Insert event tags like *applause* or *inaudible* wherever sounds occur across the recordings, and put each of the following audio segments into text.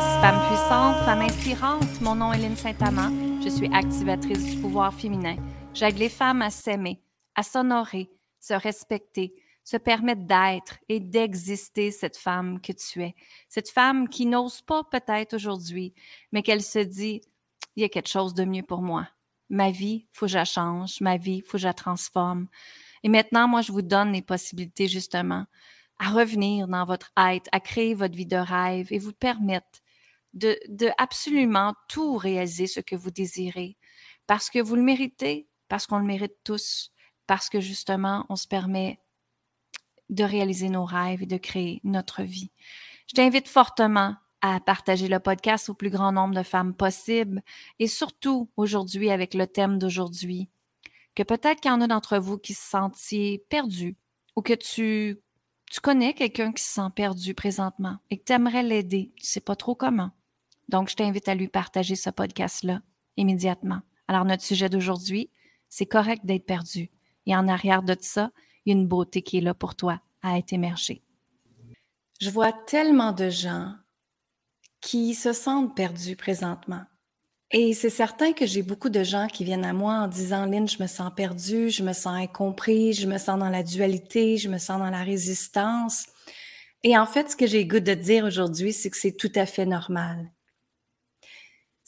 podcast Femme puissante, femme inspirante. Mon nom est Lynne Saint-Amand. Je suis activatrice du pouvoir féminin. J'aide les femmes à s'aimer, à s'honorer, se respecter, se permettre d'être et d'exister cette femme que tu es. Cette femme qui n'ose pas peut-être aujourd'hui, mais qu'elle se dit, il y a quelque chose de mieux pour moi. Ma vie, faut que je la change. Ma vie, faut que je la transforme. Et maintenant, moi, je vous donne les possibilités justement à revenir dans votre être, à créer votre vie de rêve et vous permettre de, absolument tout réaliser ce que vous désirez parce que vous le méritez, parce qu'on le mérite tous, parce que justement, on se permet de réaliser nos rêves et de créer notre vie. Je t'invite fortement à partager le podcast au plus grand nombre de femmes possible et surtout aujourd'hui avec le thème d'aujourd'hui, que peut-être qu'il y en a d'entre vous qui se sentiez perdus ou que tu tu connais quelqu'un qui se sent perdu présentement et que tu aimerais l'aider, tu sais pas trop comment. Donc, je t'invite à lui partager ce podcast-là immédiatement. Alors, notre sujet d'aujourd'hui, c'est correct d'être perdu. Et en arrière de ça, il y a une beauté qui est là pour toi à être émergée. Je vois tellement de gens qui se sentent perdus présentement. Et c'est certain que j'ai beaucoup de gens qui viennent à moi en disant Lynn, je me sens perdu, je me sens incompris, je me sens dans la dualité, je me sens dans la résistance. Et en fait, ce que j'ai goût de dire aujourd'hui, c'est que c'est tout à fait normal.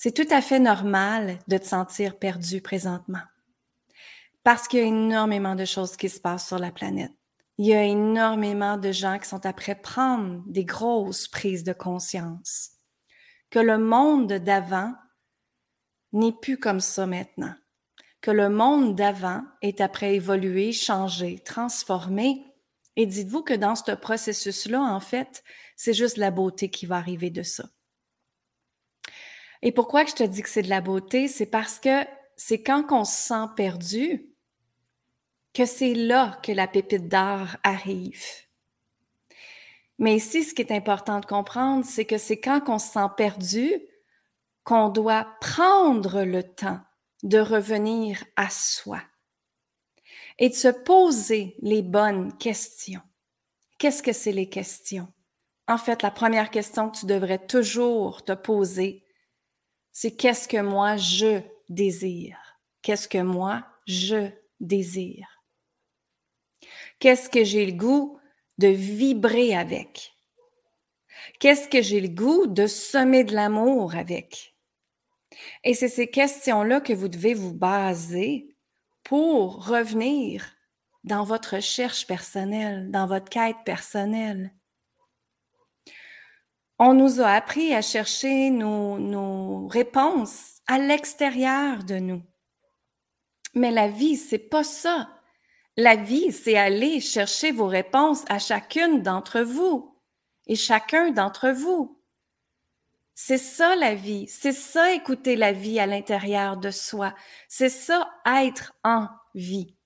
C'est tout à fait normal de te sentir perdu présentement. Parce qu'il y a énormément de choses qui se passent sur la planète. Il y a énormément de gens qui sont après prendre des grosses prises de conscience. Que le monde d'avant n'est plus comme ça maintenant. Que le monde d'avant est après évolué, changé, transformé. Et dites-vous que dans ce processus-là, en fait, c'est juste la beauté qui va arriver de ça. Et pourquoi je te dis que c'est de la beauté? C'est parce que c'est quand on se sent perdu que c'est là que la pépite d'art arrive. Mais ici, ce qui est important de comprendre, c'est que c'est quand on se sent perdu qu'on doit prendre le temps de revenir à soi et de se poser les bonnes questions. Qu'est-ce que c'est les questions? En fait, la première question que tu devrais toujours te poser, c'est qu'est-ce que moi je désire? Qu'est-ce que moi je désire? Qu'est-ce que j'ai le goût de vibrer avec? Qu'est-ce que j'ai le goût de semer de l'amour avec? Et c'est ces questions-là que vous devez vous baser pour revenir dans votre recherche personnelle, dans votre quête personnelle. On nous a appris à chercher nos, réponses à l'extérieur de nous. Mais la vie, c'est pas ça. La vie, c'est aller chercher vos réponses à chacune d'entre vous et chacun d'entre vous. C'est ça la vie. C'est ça écouter la vie à l'intérieur de soi. C'est ça être en vie.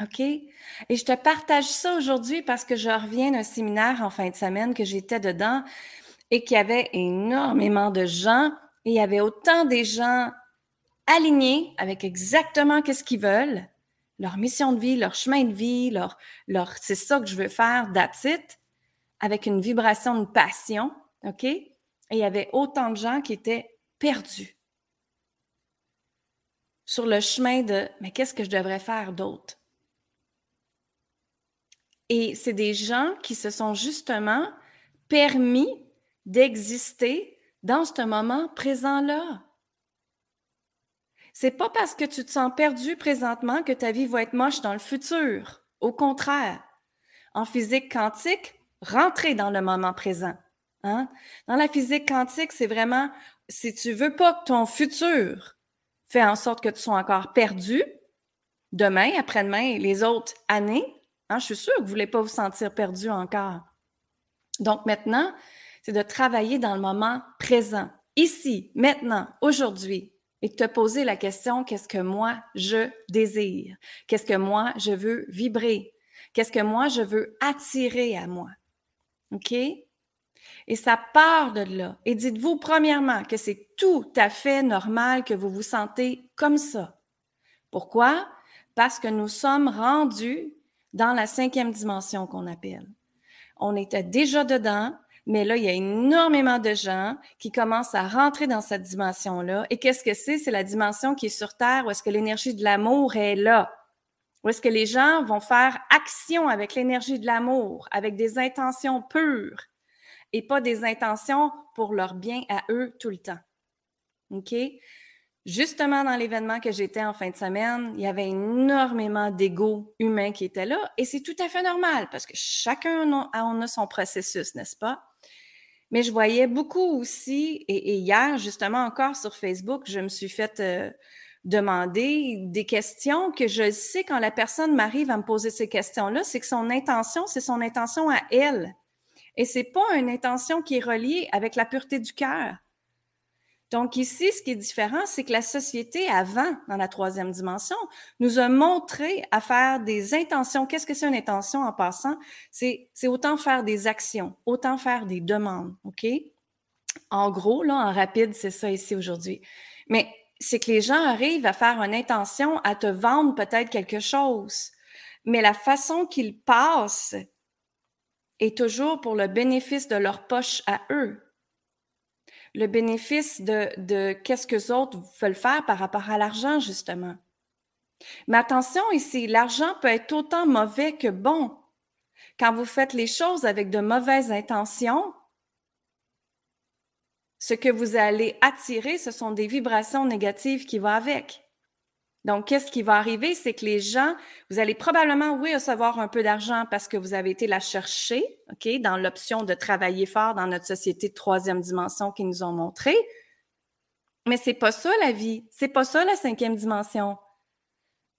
OK? Et je te partage ça aujourd'hui parce que je reviens d'un séminaire en fin de semaine que j'étais dedans et qu'il y avait énormément de gens et il y avait autant des gens alignés avec exactement qu'est-ce qu'ils veulent, leur mission de vie, leur chemin de vie, leur, leur c'est ça que je veux faire, that's avec une vibration de passion OK? Et il y avait autant de gens qui étaient perdus sur le chemin de mais qu'est-ce que je devrais faire d'autre? Et c'est des gens qui se sont justement permis d'exister dans ce moment présent-là. C'est pas parce que tu te sens perdu présentement que ta vie va être moche dans le futur. Au contraire, en physique quantique, rentrez dans le moment présent. Hein? Dans la physique quantique, c'est vraiment, si tu veux pas que ton futur fait en sorte que tu sois encore perdu, demain, après-demain les autres années, hein, je suis sûre que vous voulez pas vous sentir perdu encore. Donc maintenant, c'est de travailler dans le moment présent, ici, maintenant, aujourd'hui, et de te poser la question, qu'est-ce que moi je désire? Qu'est-ce que moi je veux vibrer? Qu'est-ce que moi je veux attirer à moi? OK? Et ça part de là. Et dites-vous premièrement que c'est tout à fait normal que vous vous sentez comme ça. Pourquoi? Parce que nous sommes rendus dans la cinquième dimension qu'on appelle. On était déjà dedans, Mais là, il y a énormément de gens qui commencent à rentrer dans cette dimension-là. Et qu'est-ce que c'est? C'est la dimension qui est sur Terre où est-ce que l'énergie de l'amour est là. Où est-ce que les gens vont faire action avec l'énergie de l'amour, avec des intentions pures et pas des intentions pour leur bien à eux tout le temps. OK? Justement, dans l'événement que j'étais en fin de semaine, il y avait énormément d'ego humain qui était là et c'est tout à fait normal parce que chacun on a son processus, n'est-ce pas? Mais je voyais beaucoup aussi, et, hier, justement, encore sur Facebook, je me suis fait euh, demander des questions que je sais quand la personne m'arrive à me poser ces questions-là, c'est que son intention, c'est son intention à elle. Et c'est pas une intention qui est reliée avec la pureté du cœur. Donc ici, ce qui est différent, c'est que la société avant, dans la troisième dimension, nous a montré à faire des intentions. Qu'est-ce que c'est une intention en passant? C'est, autant faire des actions, autant faire des demandes, OK? En gros, là, en rapide, c'est ça ici aujourd'hui. Mais c'est que les gens arrivent à faire une intention à te vendre peut-être quelque chose, mais la façon qu'ils passent est toujours pour le bénéfice de leur poche à eux. Le bénéfice de, de qu'est-ce que les autres veulent faire par rapport à l'argent, justement. Mais attention ici, l'argent peut être autant mauvais que bon. Quand vous faites les choses avec de mauvaises intentions, ce que vous allez attirer, ce sont des vibrations négatives qui vont avec. Donc, qu'est-ce qui va arriver? C'est que les gens, vous allez probablement, oui, recevoir un peu d'argent parce que vous avez été la chercher, OK, dans l'option de travailler fort dans notre société de troisième dimension qu'ils nous ont montré. Mais c'est pas ça la vie. C'est pas ça la cinquième dimension.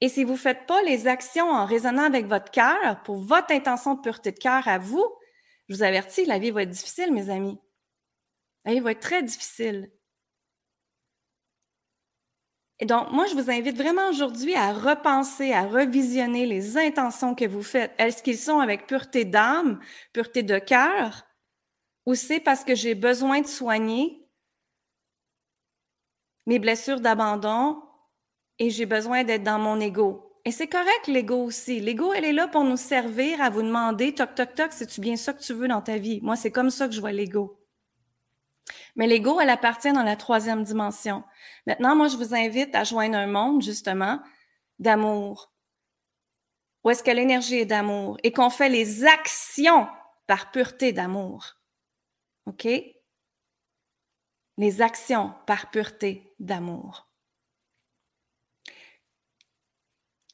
Et si vous faites pas les actions en résonnant avec votre cœur pour votre intention de pureté de cœur à vous, je vous avertis, la vie va être difficile, mes amis. Elle va être très difficile. Et donc, moi, je vous invite vraiment aujourd'hui à repenser, à revisionner les intentions que vous faites. Est-ce qu'ils sont avec pureté d'âme, pureté de cœur, ou c'est parce que j'ai besoin de soigner mes blessures d'abandon et j'ai besoin d'être dans mon ego? Et c'est correct, l'ego aussi. L'ego, elle est là pour nous servir à vous demander, toc, toc, toc, c'est-tu bien ça que tu veux dans ta vie? Moi, c'est comme ça que je vois l'ego. Mais l'ego, elle appartient dans la troisième dimension. Maintenant, moi, je vous invite à joindre un monde, justement, d'amour. Où est-ce que l'énergie est d'amour? Et qu'on fait les actions par pureté d'amour. OK? Les actions par pureté d'amour.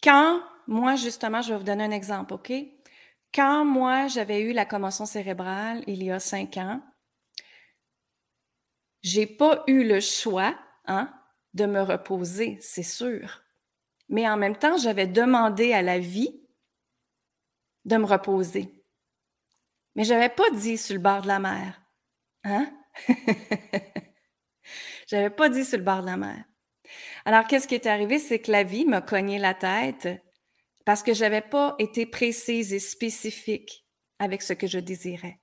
Quand, moi, justement, je vais vous donner un exemple, OK? Quand moi, j'avais eu la commotion cérébrale il y a cinq ans, j'ai pas eu le choix, hein, de me reposer, c'est sûr. Mais en même temps, j'avais demandé à la vie de me reposer. Mais j'avais pas dit sur le bord de la mer. Hein? *laughs* j'avais pas dit sur le bord de la mer. Alors, qu'est-ce qui est arrivé? C'est que la vie m'a cogné la tête parce que j'avais pas été précise et spécifique avec ce que je désirais.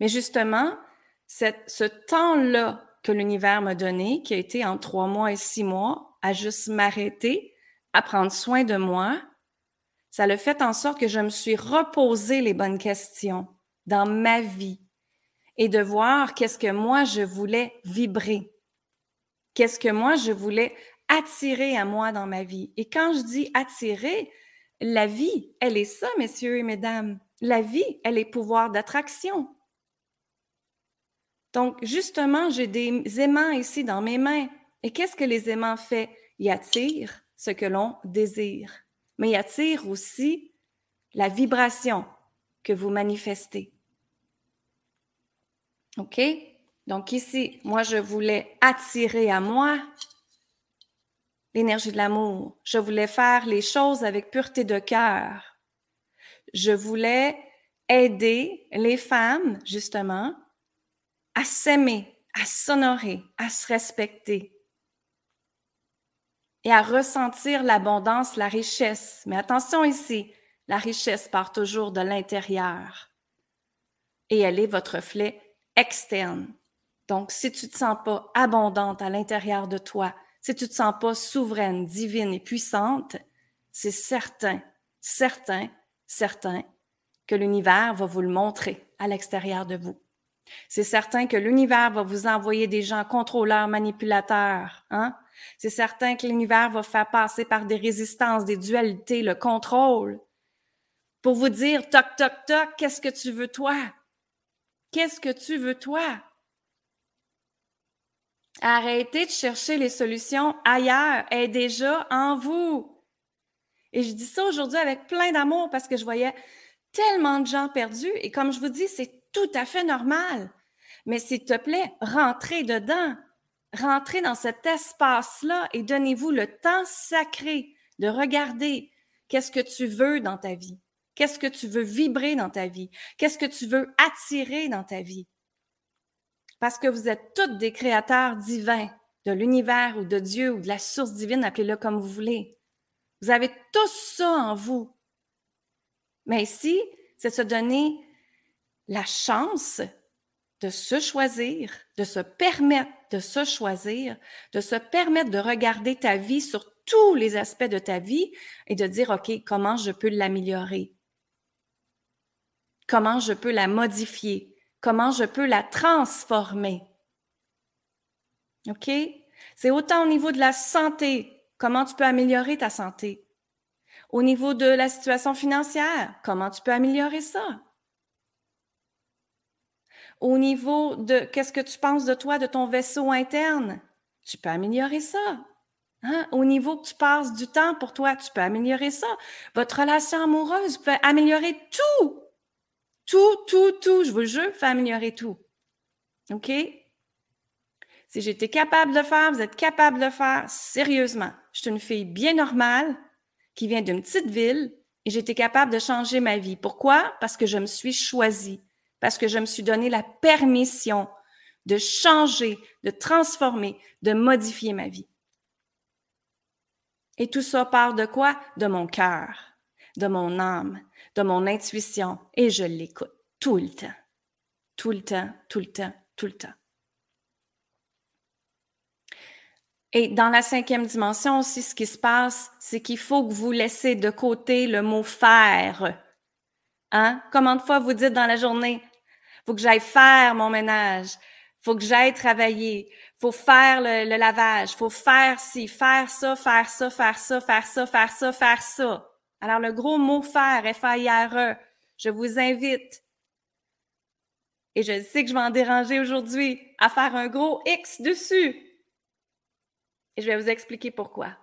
Mais justement, ce temps-là que l'univers m'a donné, qui a été en trois mois et six mois, à juste m'arrêter, à prendre soin de moi, ça le fait en sorte que je me suis reposé les bonnes questions dans ma vie et de voir qu'est-ce que moi je voulais vibrer, qu'est-ce que moi je voulais attirer à moi dans ma vie. Et quand je dis attirer, la vie, elle est ça, messieurs et mesdames. La vie, elle est pouvoir d'attraction. Donc, justement, j'ai des aimants ici dans mes mains. Et qu'est-ce que les aimants font? Ils attirent ce que l'on désire, mais ils attirent aussi la vibration que vous manifestez. OK? Donc ici, moi, je voulais attirer à moi l'énergie de l'amour. Je voulais faire les choses avec pureté de cœur. Je voulais aider les femmes, justement, à s'aimer, à s'honorer, à se respecter et à ressentir l'abondance, la richesse. Mais attention ici, la richesse part toujours de l'intérieur et elle est votre reflet externe. Donc, si tu ne te sens pas abondante à l'intérieur de toi, si tu ne te sens pas souveraine, divine et puissante, c'est certain, certain, certain que l'univers va vous le montrer à l'extérieur de vous. C'est certain que l'univers va vous envoyer des gens contrôleurs, manipulateurs. Hein? C'est certain que l'univers va faire passer par des résistances, des dualités, le contrôle, pour vous dire, toc, toc, toc, qu'est-ce que tu veux toi? Qu'est-ce que tu veux toi? Arrêtez de chercher les solutions ailleurs, est déjà en vous. Et je dis ça aujourd'hui avec plein d'amour parce que je voyais tellement de gens perdus et comme je vous dis, c'est tout à fait normal. Mais s'il te plaît, rentrez dedans. Rentrez dans cet espace-là et donnez-vous le temps sacré de regarder qu'est-ce que tu veux dans ta vie. Qu'est-ce que tu veux vibrer dans ta vie? Qu'est-ce que tu veux attirer dans ta vie? Parce que vous êtes tous des créateurs divins de l'univers ou de Dieu ou de la source divine, appelez-le comme vous voulez. Vous avez tout ça en vous. Mais ici, c'est se donner la chance de se choisir, de se permettre de se choisir, de se permettre de regarder ta vie sur tous les aspects de ta vie et de dire, OK, comment je peux l'améliorer? Comment je peux la modifier? Comment je peux la transformer? OK? C'est autant au niveau de la santé, comment tu peux améliorer ta santé? Au niveau de la situation financière, comment tu peux améliorer ça? Au niveau de qu'est-ce que tu penses de toi, de ton vaisseau interne, tu peux améliorer ça. Hein? Au niveau que tu passes du temps pour toi, tu peux améliorer ça. Votre relation amoureuse peut améliorer tout. Tout, tout, tout. Je vous le jure, peut améliorer tout. OK? Si j'étais capable de faire, vous êtes capable de faire, sérieusement. Je suis une fille bien normale qui vient d'une petite ville et j'étais capable de changer ma vie. Pourquoi? Parce que je me suis choisie, parce que je me suis donné la permission de changer, de transformer, de modifier ma vie. Et tout ça part de quoi? De mon cœur, de mon âme, de mon intuition. Et je l'écoute tout le temps. Tout le temps, tout le temps, tout le temps. Et dans la cinquième dimension aussi, ce qui se passe, c'est qu'il faut que vous laissez de côté le mot faire. Hein? Combien de fois vous dites dans la journée, faut que j'aille faire mon ménage, faut que j'aille travailler, faut faire le, le, lavage, faut faire ci, faire ça, faire ça, faire ça, faire ça, faire ça, faire ça. Alors le gros mot faire, F-A-I-R-E, je vous invite, et je sais que je vais en déranger aujourd'hui, à faire un gros X dessus et je vais vous expliquer pourquoi.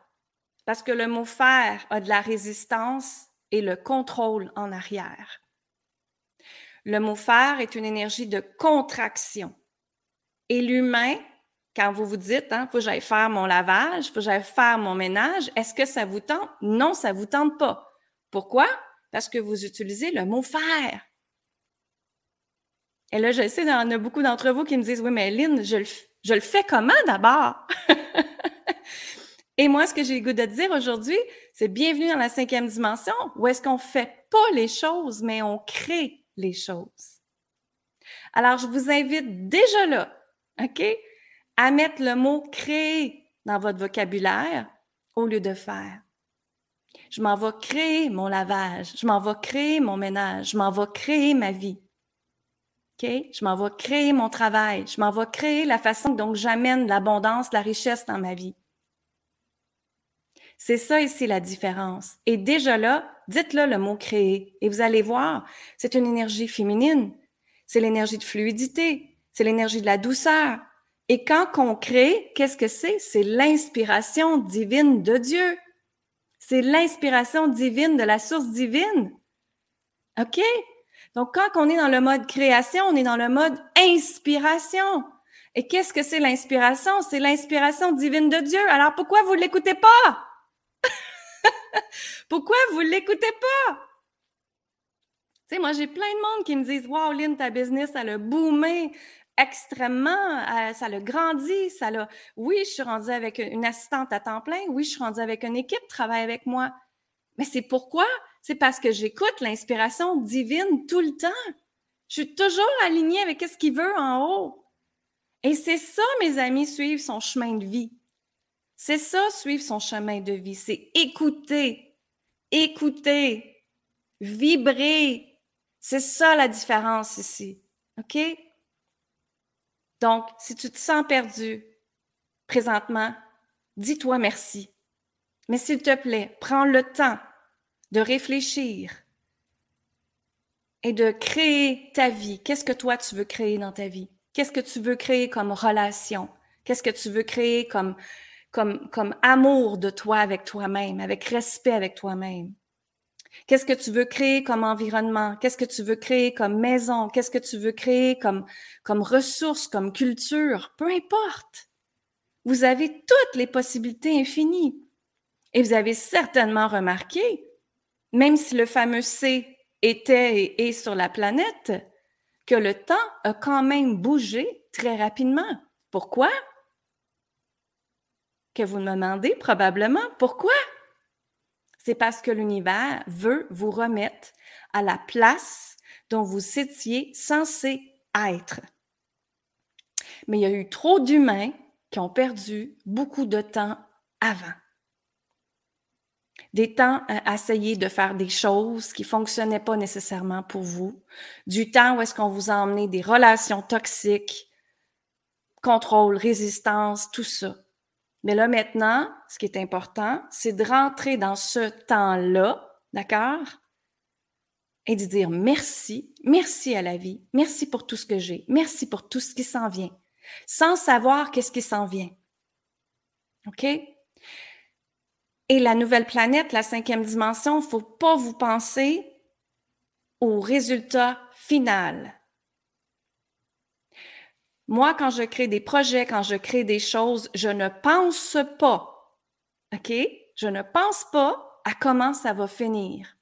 Parce que le mot faire a de la résistance et le contrôle en arrière. Le mot faire est une énergie de contraction. Et l'humain, quand vous vous dites, hein, faut que j'aille faire mon lavage, faut que j'aille faire mon ménage, est-ce que ça vous tente? Non, ça vous tente pas. Pourquoi? Parce que vous utilisez le mot faire. Et là, je sais, il y en a beaucoup d'entre vous qui me disent, oui, mais Lynn, je le, je le fais comment d'abord? *laughs* Et moi, ce que j'ai le goût de dire aujourd'hui, c'est bienvenue dans la cinquième dimension, où est-ce qu'on fait pas les choses, mais on crée les choses. Alors, je vous invite déjà là, OK, à mettre le mot créer dans votre vocabulaire au lieu de faire. Je m'en vais créer mon lavage, je m'en vais créer mon ménage, je m'en vais créer ma vie. Je m'en vais créer mon travail, je m'en vais créer la façon dont j'amène l'abondance, la richesse dans ma vie. C'est ça ici la différence. Et déjà là, dites-le le mot créer et vous allez voir, c'est une énergie féminine. C'est l'énergie de fluidité, c'est l'énergie de la douceur. Et quand on crée, qu'est-ce que c'est? C'est l'inspiration divine de Dieu. C'est l'inspiration divine de la source divine. OK? Donc, quand on est dans le mode création, on est dans le mode inspiration. Et qu'est-ce que c'est l'inspiration? C'est l'inspiration divine de Dieu. Alors, pourquoi vous ne l'écoutez pas? *laughs* Pourquoi vous ne l'écoutez pas? Tu moi, j'ai plein de monde qui me disent Wow, Lynn, ta business, elle a boomé extrêmement, euh, ça l'a grandi, ça l'a. Oui, je suis rendue avec une assistante à temps plein, oui, je suis rendue avec une équipe qui travaille avec moi. Mais c'est pourquoi? C'est parce que j'écoute l'inspiration divine tout le temps. Je suis toujours alignée avec ce qu'il veut en haut. Et c'est ça, mes amis, suivre son chemin de vie. C'est ça, suivre son chemin de vie. C'est écouter, écouter, vibrer. C'est ça la différence ici. OK? Donc, si tu te sens perdu présentement, dis-toi merci. Mais s'il te plaît, prends le temps de réfléchir et de créer ta vie. Qu'est-ce que toi tu veux créer dans ta vie? Qu'est-ce que tu veux créer comme relation? Qu'est-ce que tu veux créer comme, comme, comme amour de toi avec toi-même, avec respect avec toi-même? Qu'est-ce que tu veux créer comme environnement? Qu'est-ce que tu veux créer comme maison? Qu'est-ce que tu veux créer comme, comme comme culture? Peu importe. Vous avez toutes les possibilités infinies. Et vous avez certainement remarqué, même si le fameux C était et est sur la planète, que le temps a quand même bougé très rapidement. Pourquoi? Que vous me demandez probablement pourquoi? C'est parce que l'univers veut vous remettre à la place dont vous étiez censé être. Mais il y a eu trop d'humains qui ont perdu beaucoup de temps avant. Des temps à essayer de faire des choses qui fonctionnaient pas nécessairement pour vous. Du temps où est-ce qu'on vous a emmené des relations toxiques, contrôle, résistance, tout ça. Mais là, maintenant, ce qui est important, c'est de rentrer dans ce temps-là, d'accord? Et de dire merci, merci à la vie, merci pour tout ce que j'ai, merci pour tout ce qui s'en vient, sans savoir qu'est-ce qui s'en vient. OK? Et la nouvelle planète, la cinquième dimension, il ne faut pas vous penser au résultat final. Moi, quand je crée des projets, quand je crée des choses, je ne pense pas, OK? Je ne pense pas à comment ça va finir.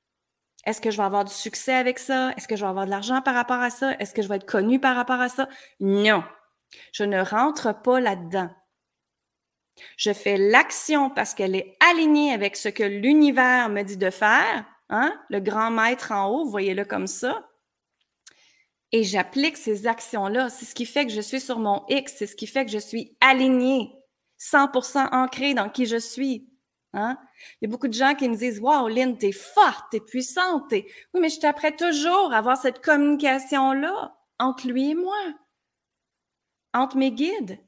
Est-ce que je vais avoir du succès avec ça? Est-ce que je vais avoir de l'argent par rapport à ça? Est-ce que je vais être connu par rapport à ça? Non. Je ne rentre pas là-dedans. Je fais l'action parce qu'elle est alignée avec ce que l'univers me dit de faire. Hein? Le grand maître en haut, voyez-le comme ça et j'applique ces actions-là. C'est ce qui fait que je suis sur mon X, c'est ce qui fait que je suis alignée, 100% ancrée dans qui je suis. Hein? Il y a beaucoup de gens qui me disent Wow, Lynn, t'es forte, t'es puissante. Oui, mais je t'apprête toujours à avoir cette communication-là entre lui et moi, entre mes guides,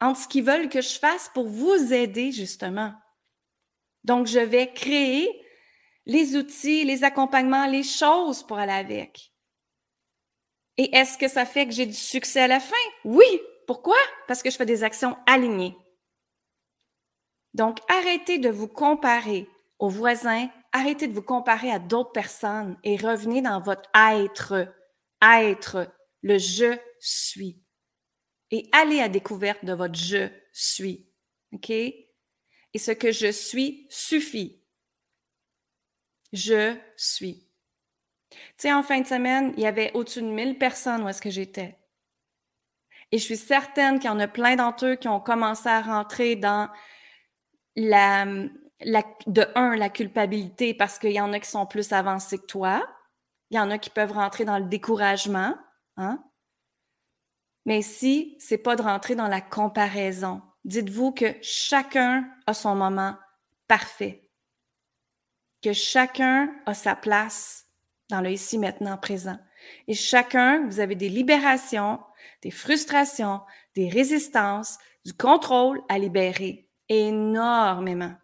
entre ce qu'ils veulent que je fasse pour vous aider, justement. Donc, je vais créer les outils, les accompagnements, les choses pour aller avec. Et est-ce que ça fait que j'ai du succès à la fin? Oui. Pourquoi? Parce que je fais des actions alignées. Donc, arrêtez de vous comparer aux voisins, arrêtez de vous comparer à d'autres personnes et revenez dans votre être, être, le je suis. Et allez à découverte de votre je suis. OK? Et ce que je suis suffit. Je suis. Tu sais, en fin de semaine, il y avait au-dessus de 1000 personnes où est-ce que j'étais. Et je suis certaine qu'il y en a plein d'entre eux qui ont commencé à rentrer dans la, la, de un, la culpabilité parce qu'il y en a qui sont plus avancés que toi. Il y en a qui peuvent rentrer dans le découragement. Hein? Mais si c'est pas de rentrer dans la comparaison, dites-vous que chacun a son moment parfait. Que chacun a sa place dans le ici, maintenant, présent. Et chacun, vous avez des libérations, des frustrations, des résistances, du contrôle à libérer. Énormément.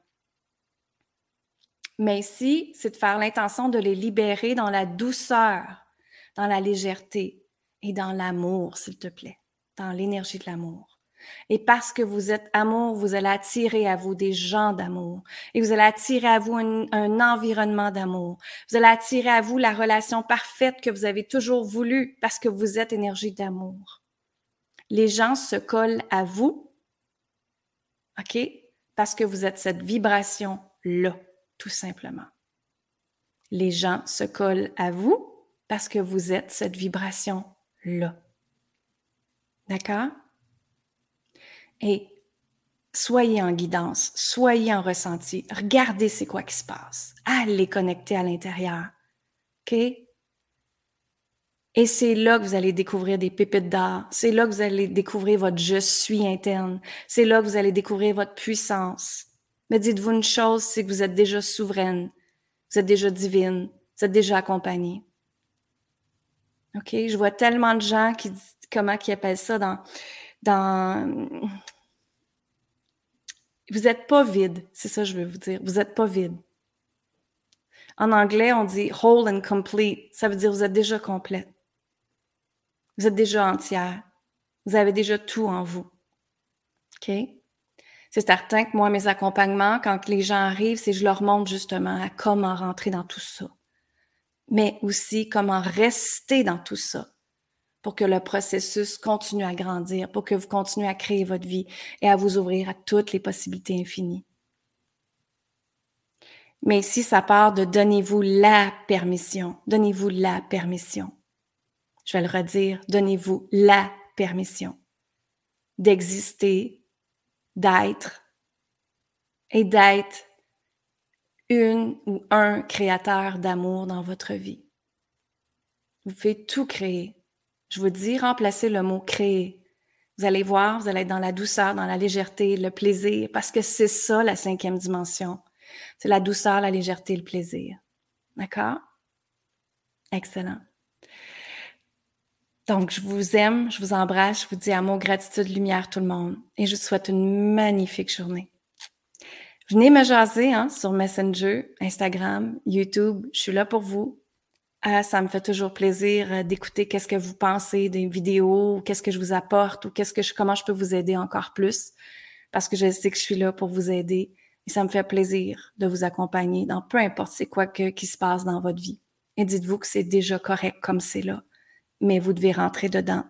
Mais ici, c'est de faire l'intention de les libérer dans la douceur, dans la légèreté et dans l'amour, s'il te plaît, dans l'énergie de l'amour. Et parce que vous êtes amour, vous allez attirer à vous des gens d'amour. Et vous allez attirer à vous un, environnement d'amour. Vous allez attirer à vous la relation parfaite que vous avez toujours voulu parce que vous êtes énergie d'amour. Les gens se collent à vous, OK? Parce que vous êtes cette vibration-là, tout simplement. Les gens se collent à vous parce que vous êtes cette vibration-là. D'accord? Et soyez en guidance, soyez en ressenti, regardez c'est quoi qui se passe. Allez connecter à l'intérieur. OK? Et c'est là que vous allez découvrir des pépites d'art. C'est là que vous allez découvrir votre je suis interne. C'est là que vous allez découvrir votre puissance. Mais dites-vous une chose, c'est que vous êtes déjà souveraine. Vous êtes déjà divine. Vous êtes déjà accompagnée. OK? Je vois tellement de gens qui, comment qu'ils appellent ça dans, dans... Vous n'êtes pas vide, c'est ça que je veux vous dire. Vous n'êtes pas vide. En anglais, on dit whole and complete. Ça veut dire vous êtes déjà complète. Vous êtes déjà entière. Vous avez déjà tout en vous. OK? C'est certain que moi, mes accompagnements, quand les gens arrivent, c'est je leur montre justement à comment rentrer dans tout ça. Mais aussi comment rester dans tout ça pour que le processus continue à grandir, pour que vous continuez à créer votre vie et à vous ouvrir à toutes les possibilités infinies. Mais ici, ça part de donnez-vous la permission. Donnez-vous la permission. Je vais le redire. Donnez-vous la permission d'exister, d'être et d'être une ou un créateur d'amour dans votre vie. Vous pouvez tout créer. Je vous dis, remplacez le mot créer. Vous allez voir, vous allez être dans la douceur, dans la légèreté, le plaisir, parce que c'est ça la cinquième dimension. C'est la douceur, la légèreté, le plaisir. D'accord? Excellent. Donc, je vous aime, je vous embrasse, je vous dis amour, gratitude, lumière, tout le monde. Et je vous souhaite une magnifique journée. Venez me jaser hein, sur Messenger, Instagram, YouTube. Je suis là pour vous. Ah, ça me fait toujours plaisir euh, d'écouter qu'est-ce que vous pensez des vidéos, qu'est-ce que je vous apporte ou qu'est-ce que je, comment je peux vous aider encore plus. Parce que je sais que je suis là pour vous aider et ça me fait plaisir de vous accompagner dans peu importe c'est quoi que, qui se passe dans votre vie. Et dites-vous que c'est déjà correct comme c'est là. Mais vous devez rentrer dedans,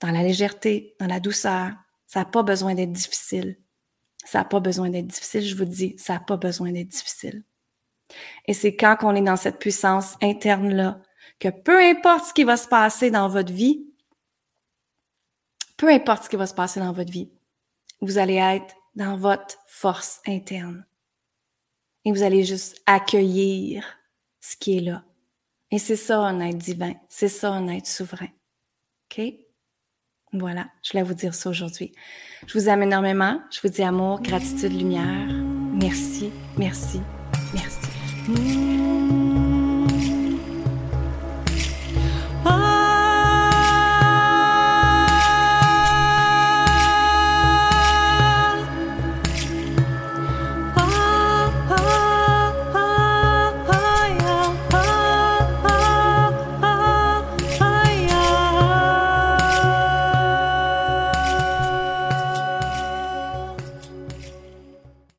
dans la légèreté, dans la douceur. Ça n'a pas besoin d'être difficile. Ça n'a pas besoin d'être difficile, je vous dis, ça n'a pas besoin d'être difficile. Et c'est quand on est dans cette puissance interne-là, que peu importe ce qui va se passer dans votre vie, peu importe ce qui va se passer dans votre vie, vous allez être dans votre force interne. Et vous allez juste accueillir ce qui est là. Et c'est ça un être divin, c'est ça un être souverain. OK? Voilà, je voulais vous dire ça aujourd'hui. Je vous aime énormément. Je vous dis amour, gratitude, lumière. Merci, merci, merci. Mm.